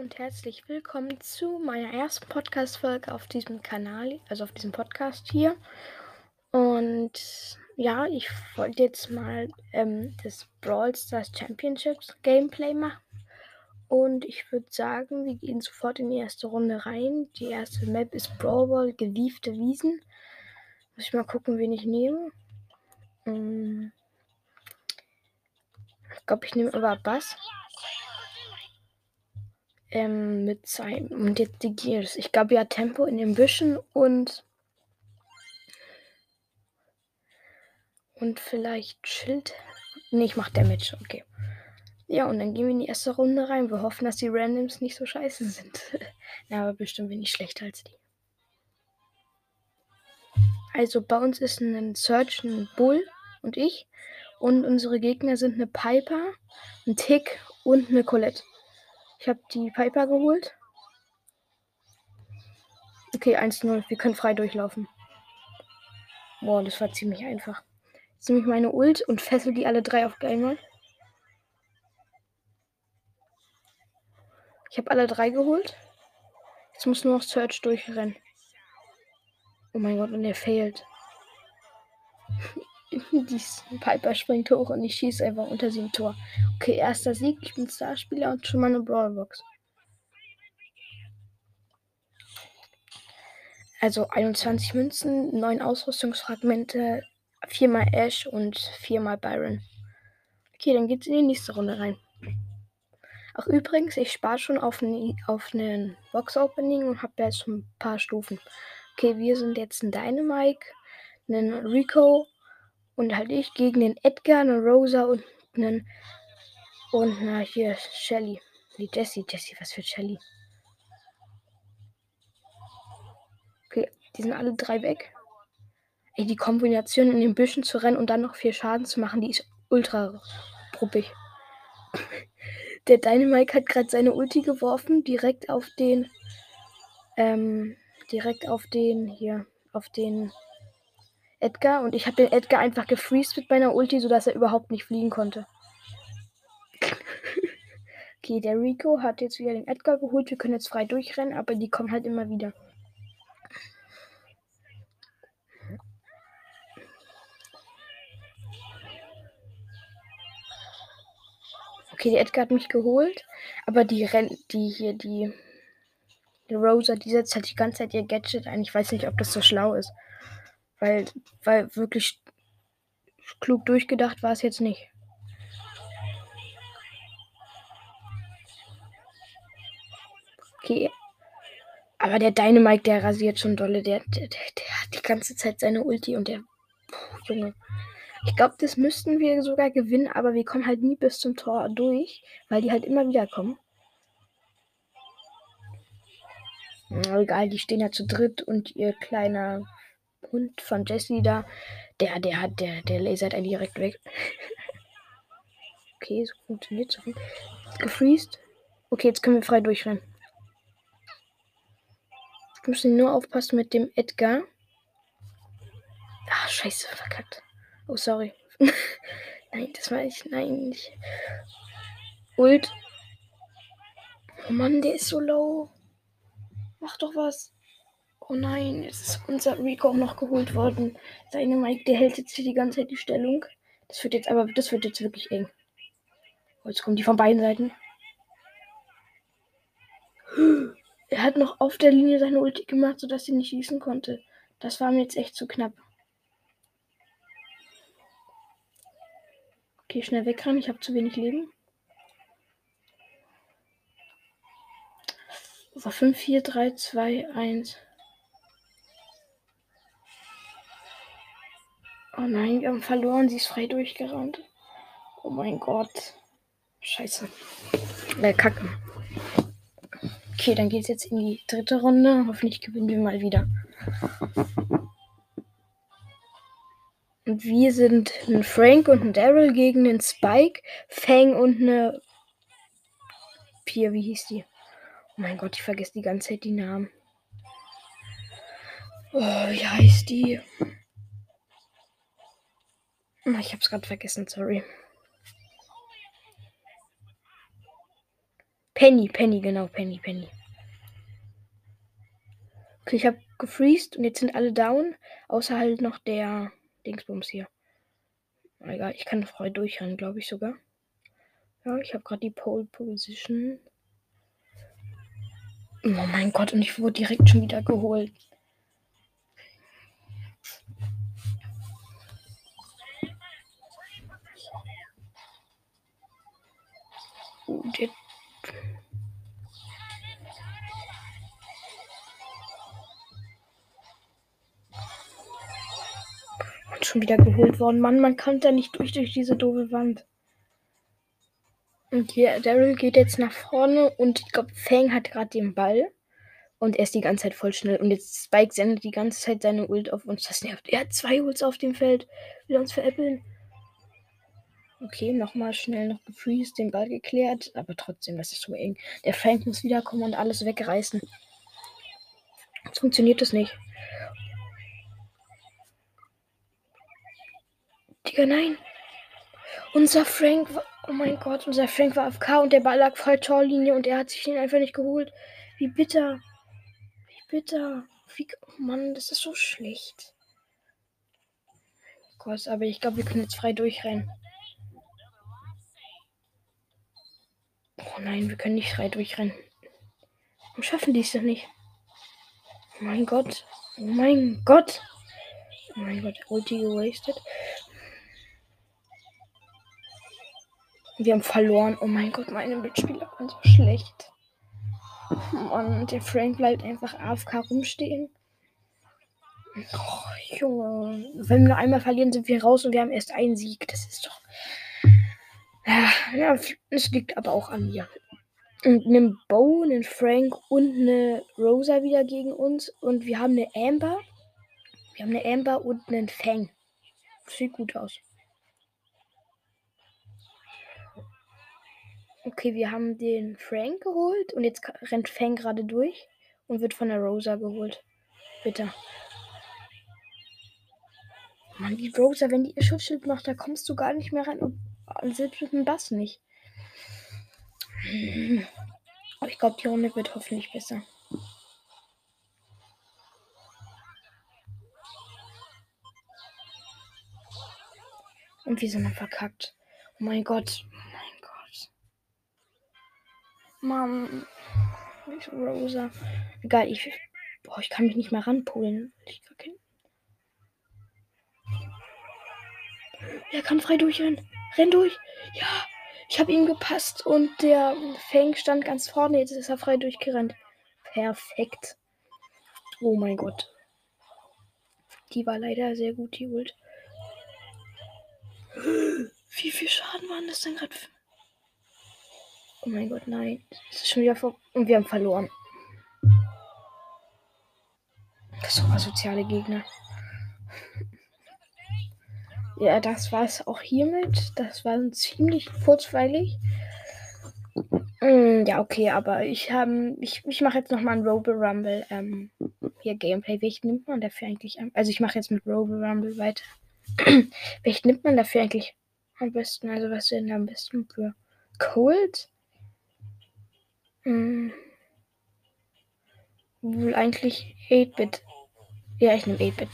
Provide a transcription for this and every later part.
und herzlich willkommen zu meiner ersten Podcast-Folge auf diesem Kanal, also auf diesem Podcast hier. Und ja, ich wollte jetzt mal ähm, das Brawl Stars Championships Gameplay machen. Und ich würde sagen, wir gehen sofort in die erste Runde rein. Die erste Map ist Brawl Ball, gewiefte Wiesen. Muss ich mal gucken, wen ich nehme. Hm. Ich glaube, ich nehme aber Bass ähm, mit sein. Und jetzt die Gears. Ich glaube ja Tempo in den Büschen und. Und vielleicht Schild. Nee, ich mach Damage. Okay. Ja, und dann gehen wir in die erste Runde rein. Wir hoffen, dass die Randoms nicht so scheiße sind. ja, aber bestimmt bin ich schlechter als die. Also bei uns ist ein Search, ein Bull und ich. Und unsere Gegner sind eine Piper, ein Tick und eine Colette. Ich habe die Piper geholt. Okay, 1-0. Wir können frei durchlaufen. Boah, das war ziemlich einfach. Jetzt nehme ich meine Ult und fessel die alle drei auf einmal. Ich habe alle drei geholt. Jetzt muss nur noch Search durchrennen. Oh mein Gott, und er fehlt. Die Piper springt hoch und ich schieße einfach unter sie im Tor. Okay, erster Sieg. Ich bin Starspieler und schon mal eine Brawlbox. Also 21 Münzen, 9 Ausrüstungsfragmente, 4 mal Ash und 4 mal Byron. Okay, dann geht's in die nächste Runde rein. Ach übrigens, ich spare schon auf, ein, auf einen Box-Opening und habe jetzt schon ein paar Stufen. Okay, wir sind jetzt ein Dynamike, einen Rico, und halt ich gegen den Edgar, eine Rosa und einen. Und na hier, Shelly. Die Jessie. Jessie, was für Shelly? Okay, die sind alle drei weg. Ey, die Kombination in den Büschen zu rennen und dann noch vier Schaden zu machen, die ist ultra ruppig. Der Dynamike hat gerade seine Ulti geworfen, direkt auf den. Ähm, direkt auf den hier. Auf den Edgar und ich habe den Edgar einfach gefreezed mit meiner Ulti, sodass er überhaupt nicht fliegen konnte. okay, der Rico hat jetzt wieder den Edgar geholt. Wir können jetzt frei durchrennen, aber die kommen halt immer wieder. Okay, der Edgar hat mich geholt, aber die Renn die hier, die, die Rosa, die setzt halt die ganze Zeit ihr Gadget ein. Ich weiß nicht, ob das so schlau ist. Weil, weil wirklich klug durchgedacht war es jetzt nicht. Okay. Aber der Dynamite, der rasiert schon dolle. Der, der, der, der hat die ganze Zeit seine Ulti und der. Puh, Junge. Ich glaube, das müssten wir sogar gewinnen, aber wir kommen halt nie bis zum Tor durch, weil die halt immer wieder kommen. egal, die stehen ja zu dritt und ihr kleiner Hund von Jesse da, der, der hat, der, der lasert einen direkt weg. okay, so funktioniert so. Gefriest. Okay, jetzt können wir frei durchrennen. Wir müssen nur aufpassen mit dem Edgar. Ah, scheiße, verkackt. Oh, sorry. nein, das war ich. Nein, nicht. Ult. Oh Mann, der ist so low. Mach doch was. Oh nein, jetzt ist unser Rico auch noch geholt worden. Seine Mike, der hält jetzt hier die ganze Zeit die Stellung. Das wird jetzt aber, das wird jetzt wirklich eng. Oh, jetzt kommen die von beiden Seiten. Er hat noch auf der Linie seine Ulti gemacht, sodass sie nicht schießen konnte. Das war mir jetzt echt zu knapp. Okay, schnell wegrennen. Ich habe zu wenig Leben. So, 5, 4, 3, 2, 1. Oh nein, wir haben verloren. Sie ist frei durchgerannt. Oh mein Gott. Scheiße. Äh, Kacke. Okay, dann geht es jetzt in die dritte Runde. Hoffentlich gewinnen wir mal wieder. Und wir sind ein Frank und ein Daryl gegen einen Spike, Fang und eine Pier, wie hieß die? Oh mein Gott, ich vergesse die ganze Zeit die Namen. Oh, wie heißt die? Ich hab's gerade vergessen, sorry. Penny, Penny, genau, Penny, Penny. Okay, ich habe gefreezed und jetzt sind alle down. Außer halt noch der Dingsbums hier. Egal, ich kann frei durchrennen, glaube ich sogar. Ja, ich habe gerade die Pole Position. Oh mein Gott, und ich wurde direkt schon wieder geholt. Und jetzt schon wieder geholt worden. Mann, man kommt da nicht durch durch diese doofe Wand. Und hier, Daryl geht jetzt nach vorne und ich glaube, Fang hat gerade den Ball. Und er ist die ganze Zeit voll schnell. Und jetzt Spike sendet die ganze Zeit seine Ult auf uns. Das nervt. Er hat zwei Ults auf dem Feld. Will uns veräppeln. Okay, nochmal schnell noch gefreezed, den Ball geklärt. Aber trotzdem, das ist so eng. Der Frank muss wiederkommen und alles wegreißen. Jetzt funktioniert das nicht. Digga, nein. Unser Frank war. Oh mein Gott, unser Frank war AFK und der Ball lag voll Torlinie und er hat sich den einfach nicht geholt. Wie bitter. Wie bitter. Wie, oh Mann, das ist so schlecht. Gott, aber ich glaube, wir können jetzt frei durchrennen. Oh nein, wir können nicht frei durchrennen. Warum schaffen die es denn nicht? Oh mein Gott. Oh mein Gott. Oh mein Gott, Ulti gewastet. Wir haben verloren. Oh mein Gott, meine Mitspieler waren so schlecht. Mann, der Frank bleibt einfach AFK rumstehen. Oh, Junge. Wenn wir einmal verlieren, sind wir raus und wir haben erst einen Sieg. Das ist doch. Ja, es liegt aber auch an mir. Und einen Bo, einen Frank und eine Rosa wieder gegen uns. Und wir haben eine Amber. Wir haben eine Amber und einen Fang. Sieht gut aus. Okay, wir haben den Frank geholt und jetzt rennt Fang gerade durch und wird von der Rosa geholt. Bitte. Mann, die Rosa, wenn die ihr Schutzschild macht, da kommst du gar nicht mehr rein und, selbst mit dem Bass nicht. Ich glaube, die Runde wird hoffentlich besser. Und wir sind dann verkackt. Oh mein Gott. Mann. Rosa. Egal, ich. Boah, ich kann mich nicht mehr ranpolen. Ich kann Er kann frei durchrennen. Renn durch. Ja. Ich habe ihm gepasst und der Fang stand ganz vorne. Jetzt ist er frei durchgerannt. Perfekt. Oh mein Gott. Die war leider sehr gut, die Ult. Wie viel Schaden waren das denn gerade? Oh mein Gott, nein. Es ist schon wieder vor. Und wir haben verloren. Das sind soziale Gegner. Ja, das war es auch hiermit. Das war ziemlich kurzweilig. Mm, ja, okay, aber ich habe, ich, ich mache jetzt nochmal ein Robo Rumble. Ähm, hier Gameplay. Welchen nimmt man dafür eigentlich an? Also ich mache jetzt mit Robo Rumble weiter. Welchen nimmt man dafür eigentlich am besten? Also was denn am besten für Cold? Hm. Wohl eigentlich 8-Bit. Ja, ich nehme 8-Bit.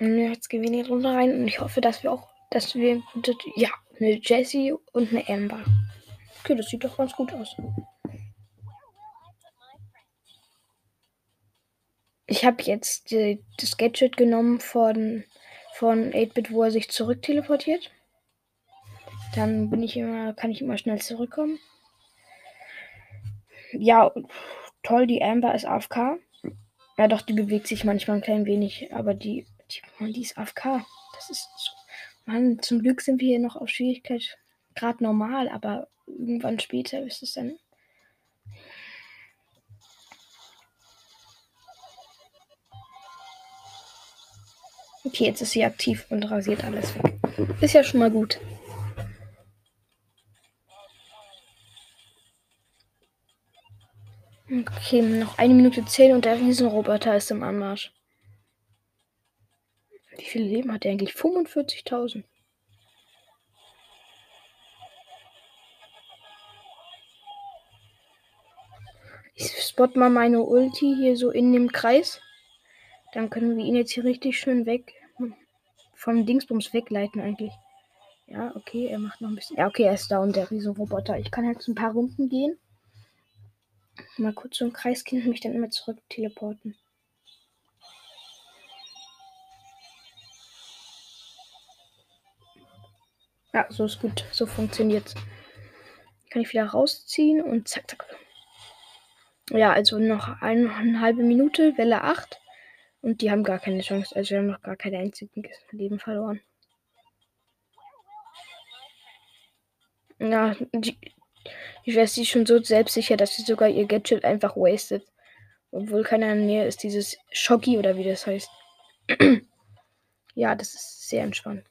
Jetzt gehen wir in die Runde rein und ich hoffe, dass wir auch, dass wir, ja, eine Jessie und eine Amber. Okay, das sieht doch ganz gut aus. Ich habe jetzt die, das Gadget genommen von, von 8-Bit, wo er sich zurück teleportiert. Dann bin ich immer, kann ich immer schnell zurückkommen. Ja, toll, die Amber ist AFK. Ja, doch, die bewegt sich manchmal ein klein wenig, aber die, die, ist AFK. Das ist so. Mann, zum Glück sind wir hier noch auf Schwierigkeit gerade normal, aber irgendwann später ist es dann. Okay, jetzt ist sie aktiv und rasiert alles weg. Ist ja schon mal gut. Okay, noch eine Minute zehn und der Riesenroboter ist im Anmarsch. Wie viele Leben hat er eigentlich? 45.000. Ich spot mal meine Ulti hier so in dem Kreis. Dann können wir ihn jetzt hier richtig schön weg vom Dingsbums wegleiten eigentlich. Ja, okay, er macht noch ein bisschen. Ja, okay, er ist da und der Riesenroboter. Ich kann jetzt ein paar Runden gehen. Mal kurz so im Kreis gehen und mich dann immer zurück teleporten. Ja, so ist gut. So funktioniert's. Kann ich wieder rausziehen und zack, zack. Ja, also noch eine, eine halbe Minute, Welle 8. Und die haben gar keine Chance. Also wir haben noch gar kein einziges Leben verloren. Ja, die, ich weiß, sie ist schon so selbstsicher, dass sie sogar ihr Gadget einfach wastet. Obwohl keiner in der Nähe ist, dieses Schocki oder wie das heißt. ja, das ist sehr entspannt.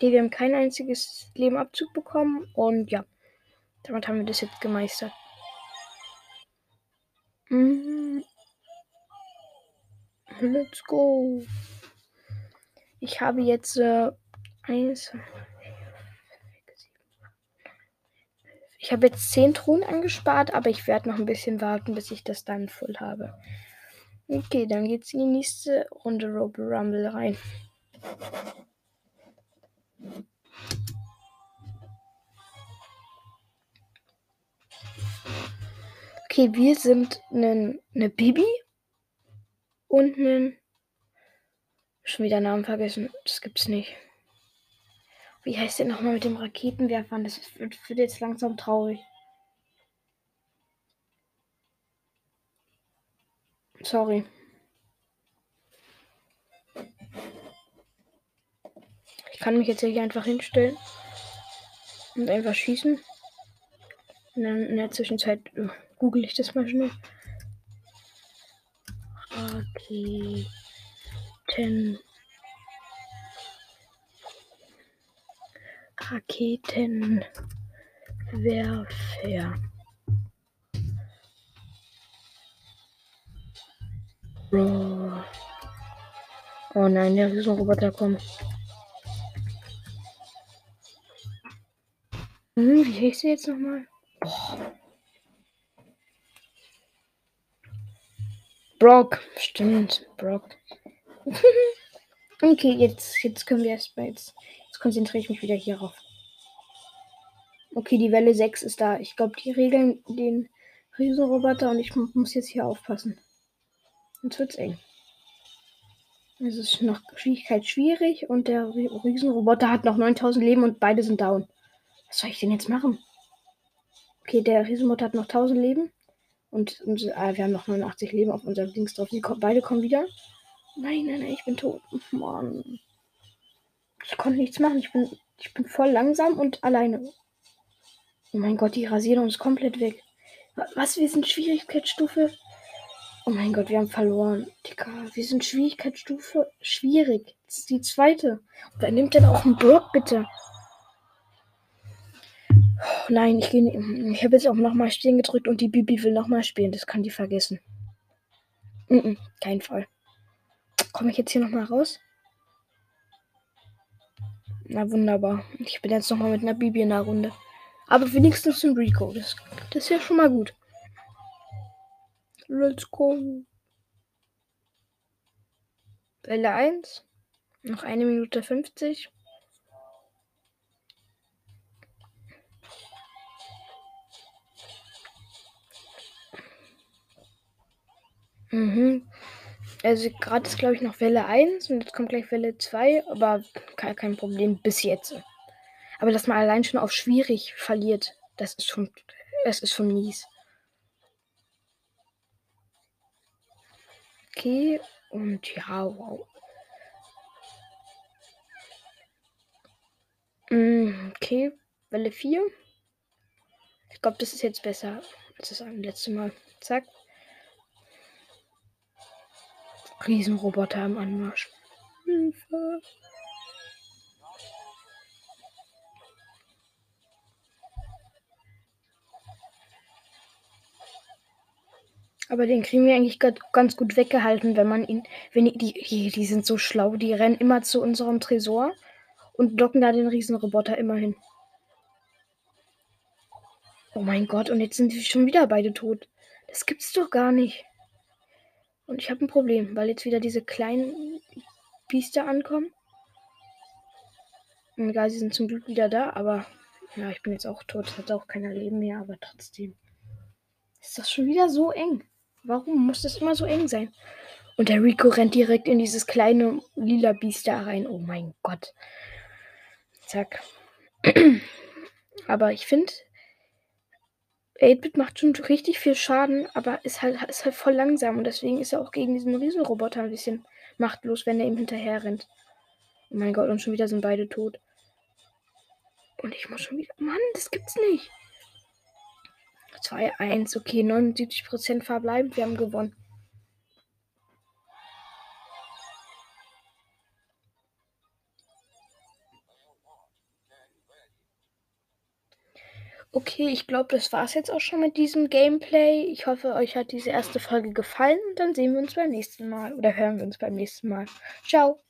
Okay, wir haben kein einziges Lebenabzug bekommen und ja, damit haben wir das jetzt gemeistert. Mhm. Let's go. Ich habe jetzt äh, eins. Ich habe jetzt 10 Truhen angespart, aber ich werde noch ein bisschen warten, bis ich das dann voll habe. Okay, dann geht's in die nächste Runde Robo Rumble rein. Okay, wir sind eine ne Bibi und ein. Schon wieder Namen vergessen. Das gibt's nicht. Wie heißt der nochmal mit dem Raketenwerfern? Das wird, wird jetzt langsam traurig. Sorry. Ich kann mich jetzt hier einfach hinstellen und einfach schießen. Und dann in der Zwischenzeit äh, google ich das mal schnell. Raketen. Raketenwerfer. Oh. oh nein, der Riesenroboter kommt. Hm, wie heißt der jetzt nochmal? Oh. Brock, stimmt, Brock. okay, jetzt, jetzt können wir erstmal jetzt. Jetzt konzentriere ich mich wieder hierauf. Okay, die Welle 6 ist da. Ich glaube, die regeln den Riesenroboter und ich muss jetzt hier aufpassen. Jetzt wird's eng. Es ist noch Schwierigkeit schwierig und der Riesenroboter hat noch 9000 Leben und beide sind down. Was soll ich denn jetzt machen? Okay, der Riesenroboter hat noch 1000 Leben. Und, und äh, wir haben noch 89 Leben auf unserem Dings drauf. Die beide kommen wieder. Nein, nein, nein, ich bin tot. Mann. Ich konnte nichts machen. Ich bin, ich bin voll langsam und alleine. Oh mein Gott, die Rasierung ist komplett weg. Was? Wir sind Schwierigkeitsstufe. Oh mein Gott, wir haben verloren. Digga, wir sind Schwierigkeitsstufe schwierig. Das ist die zweite. Wer nimmt denn auch einen Block, bitte? Nein, ich gehe Ich habe jetzt auch nochmal stehen gedrückt und die Bibi will nochmal spielen. Das kann die vergessen. Mm -mm, kein Fall. Komme ich jetzt hier nochmal raus? Na wunderbar. Ich bin jetzt nochmal mit einer Bibi in der Runde. Aber wenigstens ein Rico. Das, das ist ja schon mal gut. Let's go. Welle 1. Noch eine Minute 50. Mhm. Also gerade ist glaube ich noch Welle 1 und jetzt kommt gleich Welle 2, aber kein, kein Problem bis jetzt. Aber dass man allein schon auf schwierig verliert, das ist schon, das ist schon mies. Okay, und ja, wow. Mm, okay, Welle 4. Ich glaube, das ist jetzt besser als das letzte Mal. Zack. Riesenroboter im Anmarsch. Hilfe. Aber den kriegen wir eigentlich ganz gut weggehalten, wenn man ihn. Wenn die, die, die sind so schlau, die rennen immer zu unserem Tresor und locken da den Riesenroboter immer hin. Oh mein Gott, und jetzt sind sie schon wieder beide tot. Das gibt's doch gar nicht. Und ich habe ein Problem, weil jetzt wieder diese kleinen Biester ankommen. Egal, sie sind zum Glück wieder da, aber ja, ich bin jetzt auch tot. Hat auch keiner Leben mehr, aber trotzdem. Ist das schon wieder so eng? Warum muss das immer so eng sein? Und der Rico rennt direkt in dieses kleine lila Biest da rein. Oh mein Gott. Zack. aber ich finde, 8-Bit macht schon richtig viel Schaden, aber ist halt, ist halt voll langsam und deswegen ist er auch gegen diesen Riesenroboter ein bisschen machtlos, wenn er ihm hinterher rennt. Oh mein Gott, und schon wieder sind beide tot. Und ich muss schon wieder. Mann, das gibt's nicht. 2-1, okay, 79% verbleibend, wir haben gewonnen. Okay, ich glaube, das war es jetzt auch schon mit diesem Gameplay. Ich hoffe, euch hat diese erste Folge gefallen und dann sehen wir uns beim nächsten Mal oder hören wir uns beim nächsten Mal. Ciao.